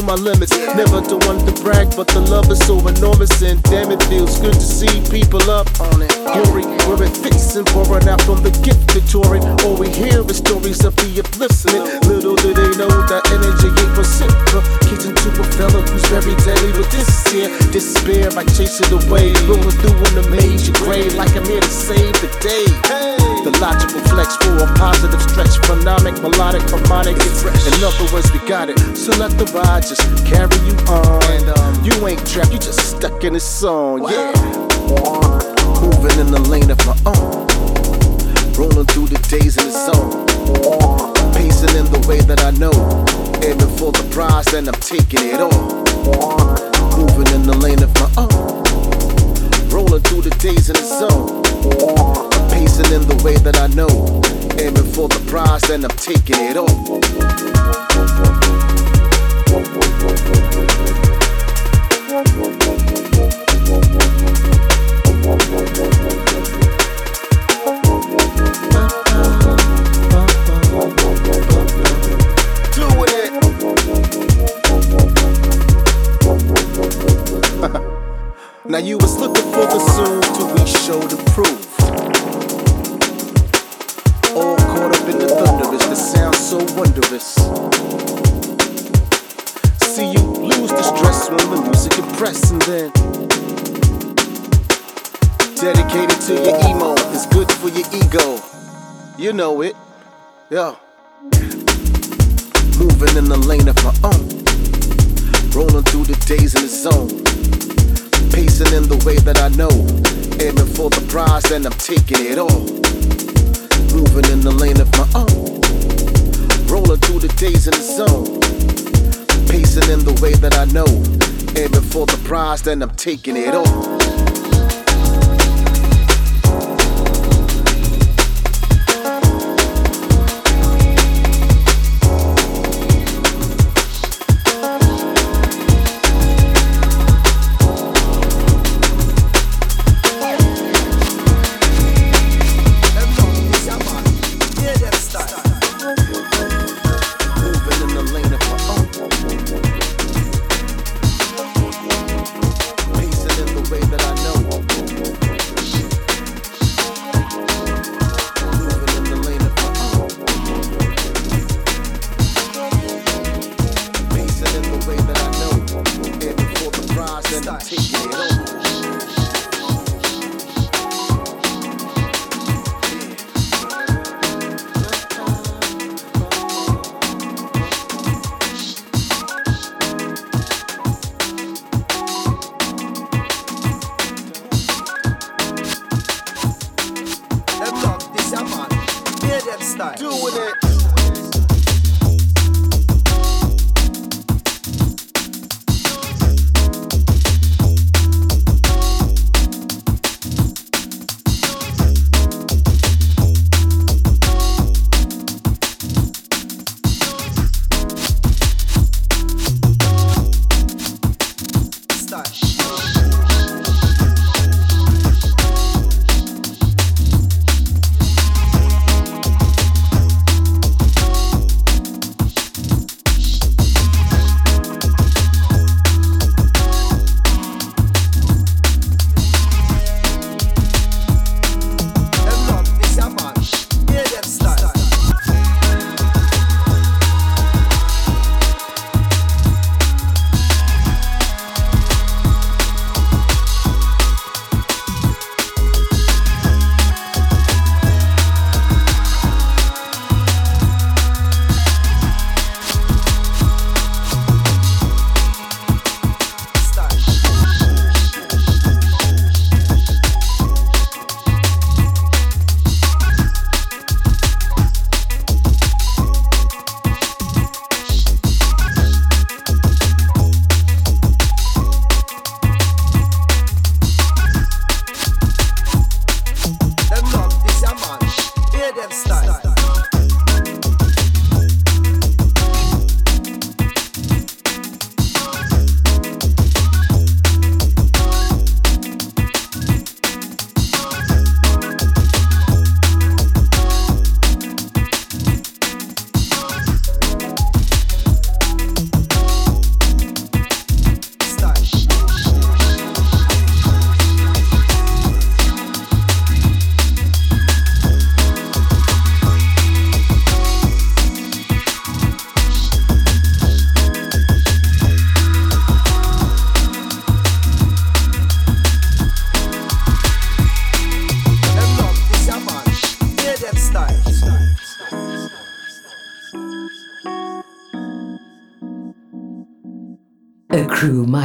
to my limits, song. Yeah. Moving in the lane of my own. Rolling through the days in the zone. Pacing in the way that I know. Aiming for the prize, and I'm taking it all. Moving in the lane of my own. Rolling through the days in the zone. Pacing in the way that I know. Aiming for the prize, and I'm taking it all. Now you was looking for the soon till we show the proof. All caught up in the thunderous, the sound so wondrous. See you lose the stress when the music impress then dedicated to your emo. It's good for your ego. You know it. Yeah. Moving in the lane of my own. Rolling through the days in the zone pacing in the way that I know. Aiming for the prize and I'm taking it all. Moving in the lane of my own. Rolling through the days in the zone. Pacing in the way that I know. Aiming for the prize, then I'm taking it all.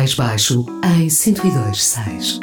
Mais baixo em 102.6.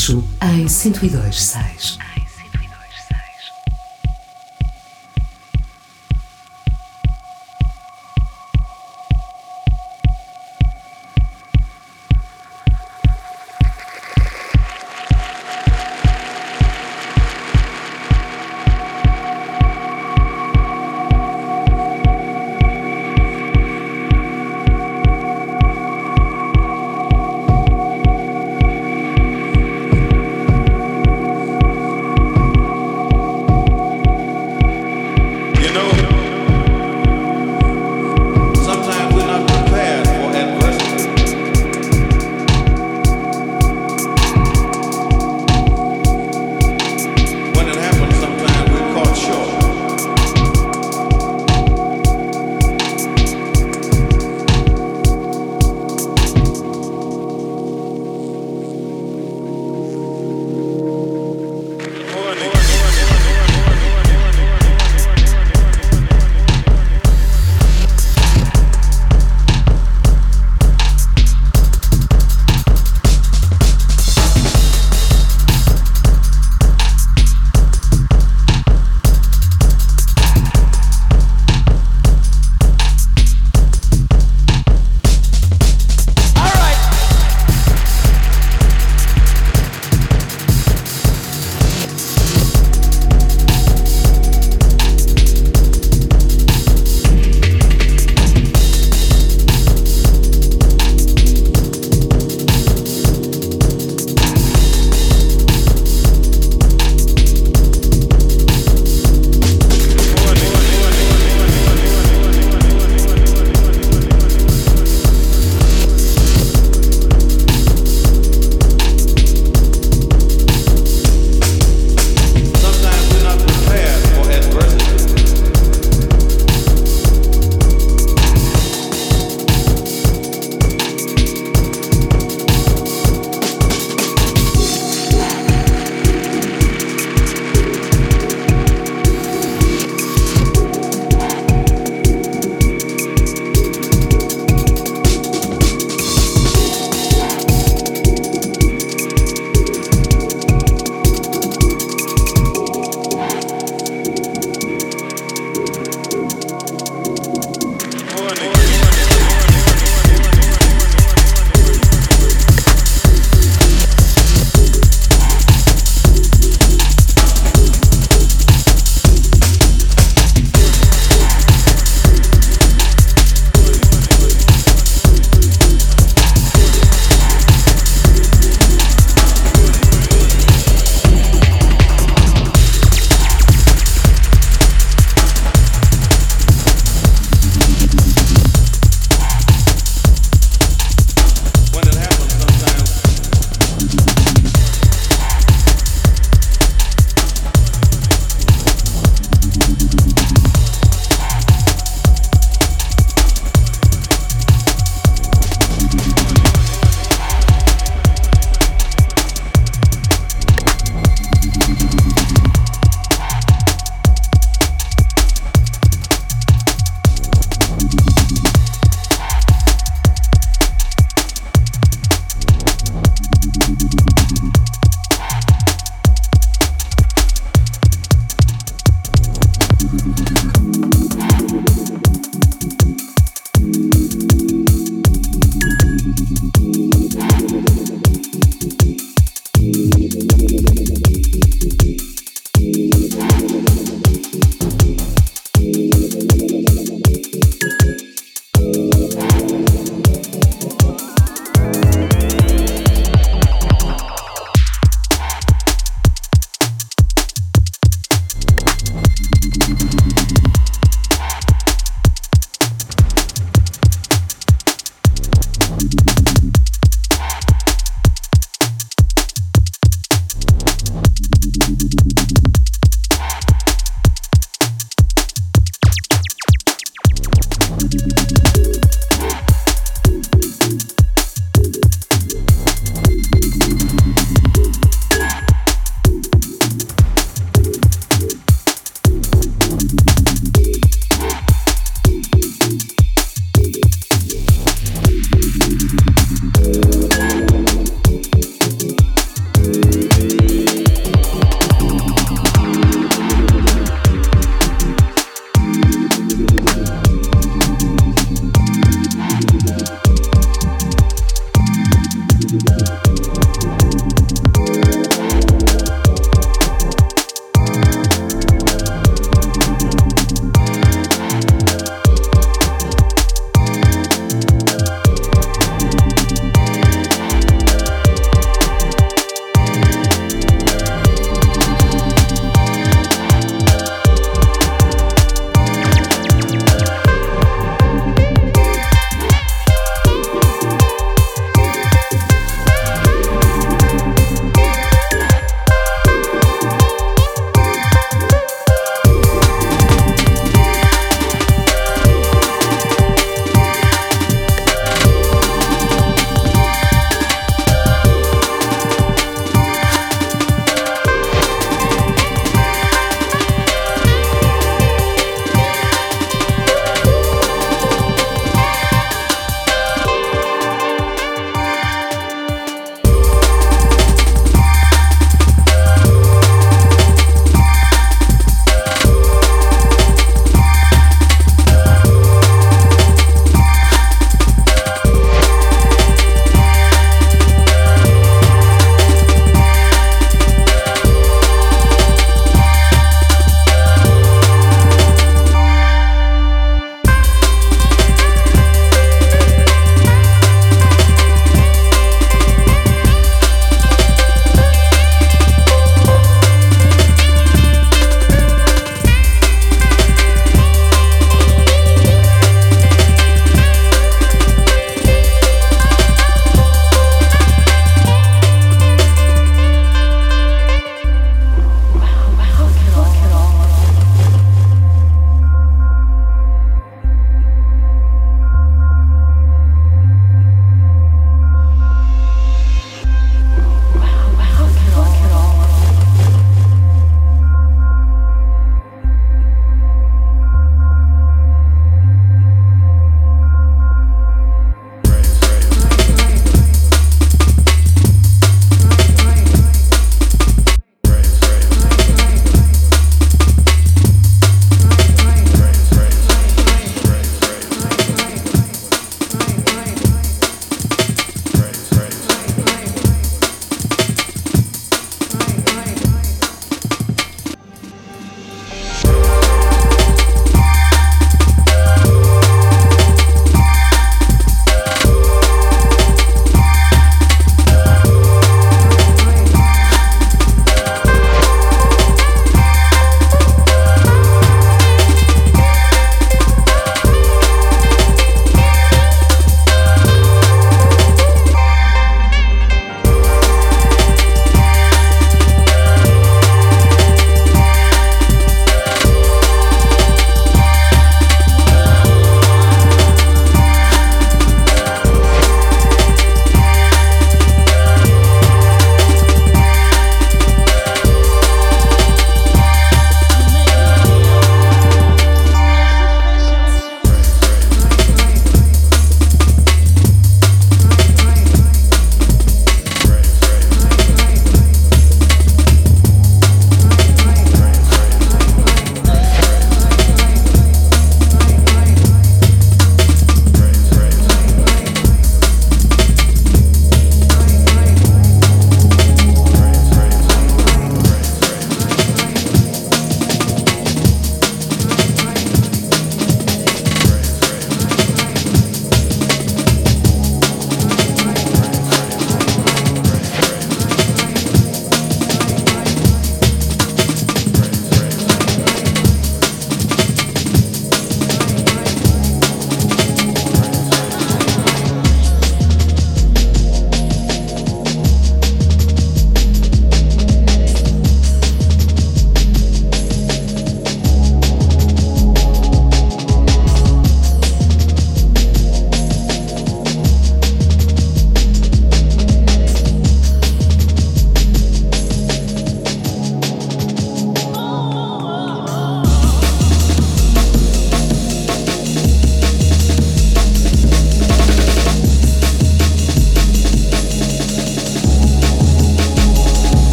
Alentejo em 102.6.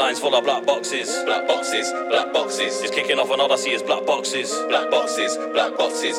lines full of black boxes. Black boxes, black boxes. It's kicking off another see is black boxes. Black boxes, black boxes.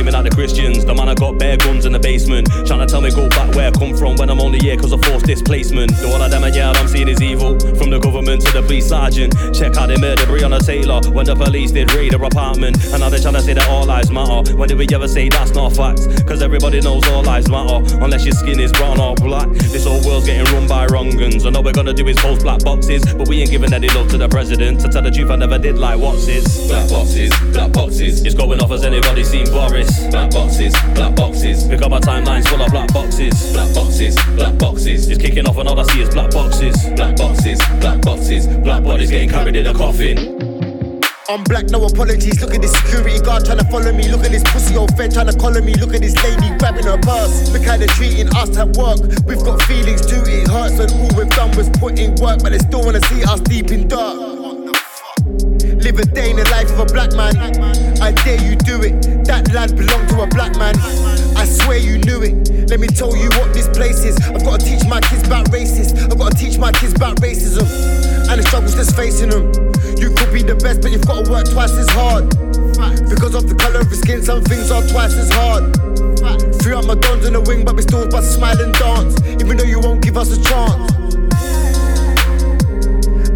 claiming that the Christians. The man I got bare guns in the basement. Trying to tell me go back where I come from when I'm only here cause of forced displacement. The one of them, yeah, I'm seeing is evil. From the government to the police sergeant. Check how they murdered Breonna Taylor when the police did raid her apartment. And now they're trying to say that all lives matter. When did we ever say that's not facts? Cause everybody knows all lives matter. Unless your skin is brown or black. This whole world's getting run by wrong guns. And all we're gonna do is post black boxes. But we ain't giving any love to the president. To tell the truth, I never did like what's it. Black boxes, black boxes. It's going off as anybody seen Boris. Black boxes, black boxes. Pick up my timeline's full of black boxes. Black boxes, black boxes. It's kicking off and all I see is black boxes. Black boxes, black boxes. Black bodies getting carried in a coffin. I'm black, no apologies. Look at this security guard trying to follow me. Look at this pussy old friend trying to collar me. Look at this lady grabbing her purse. Look how they're treating us at work. We've got feelings too, it hurts, and all we've done was put in work, but they still wanna see us deep in dirt. Live a day in the life of a black man. I dare you do it. That land belonged to a black man. I swear you knew it. Let me tell you what this place is. I've got to teach my kids about racism. I've got to teach my kids about racism and the struggles that's facing them. You could be the best, but you've got to work twice as hard. Because of the color of your skin, some things are twice as hard. Threw up my guns in the wing, but we still bust smile and dance. Even though you won't give us a chance.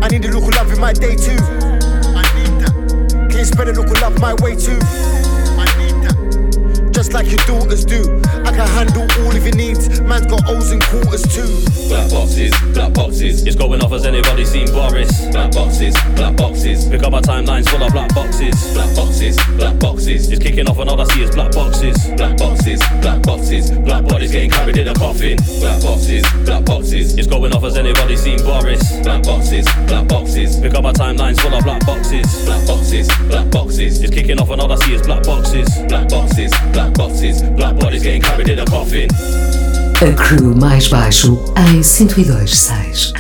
I need a of love in my day too. I need that. Can you spread a love my way too? I need that. Just like your daughters do. Can handle all of your needs. Man's got O's and quarters too. Black boxes, black boxes. It's going off as anybody seen Boris. Black boxes, black boxes. Pick up my timelines full of black boxes. Black boxes, black boxes. It's kicking off and all I see is black boxes. Black boxes, black boxes. Black bodies getting carried in a coffin. Black boxes, black boxes. It's going off as anybody seen Boris. Black boxes, black boxes. Pick up my timelines full of black boxes. Black boxes, black boxes. It's kicking off and all I see is black boxes. Black boxes, black boxes. Black bodies getting carried. A crew mais baixo em 102.6.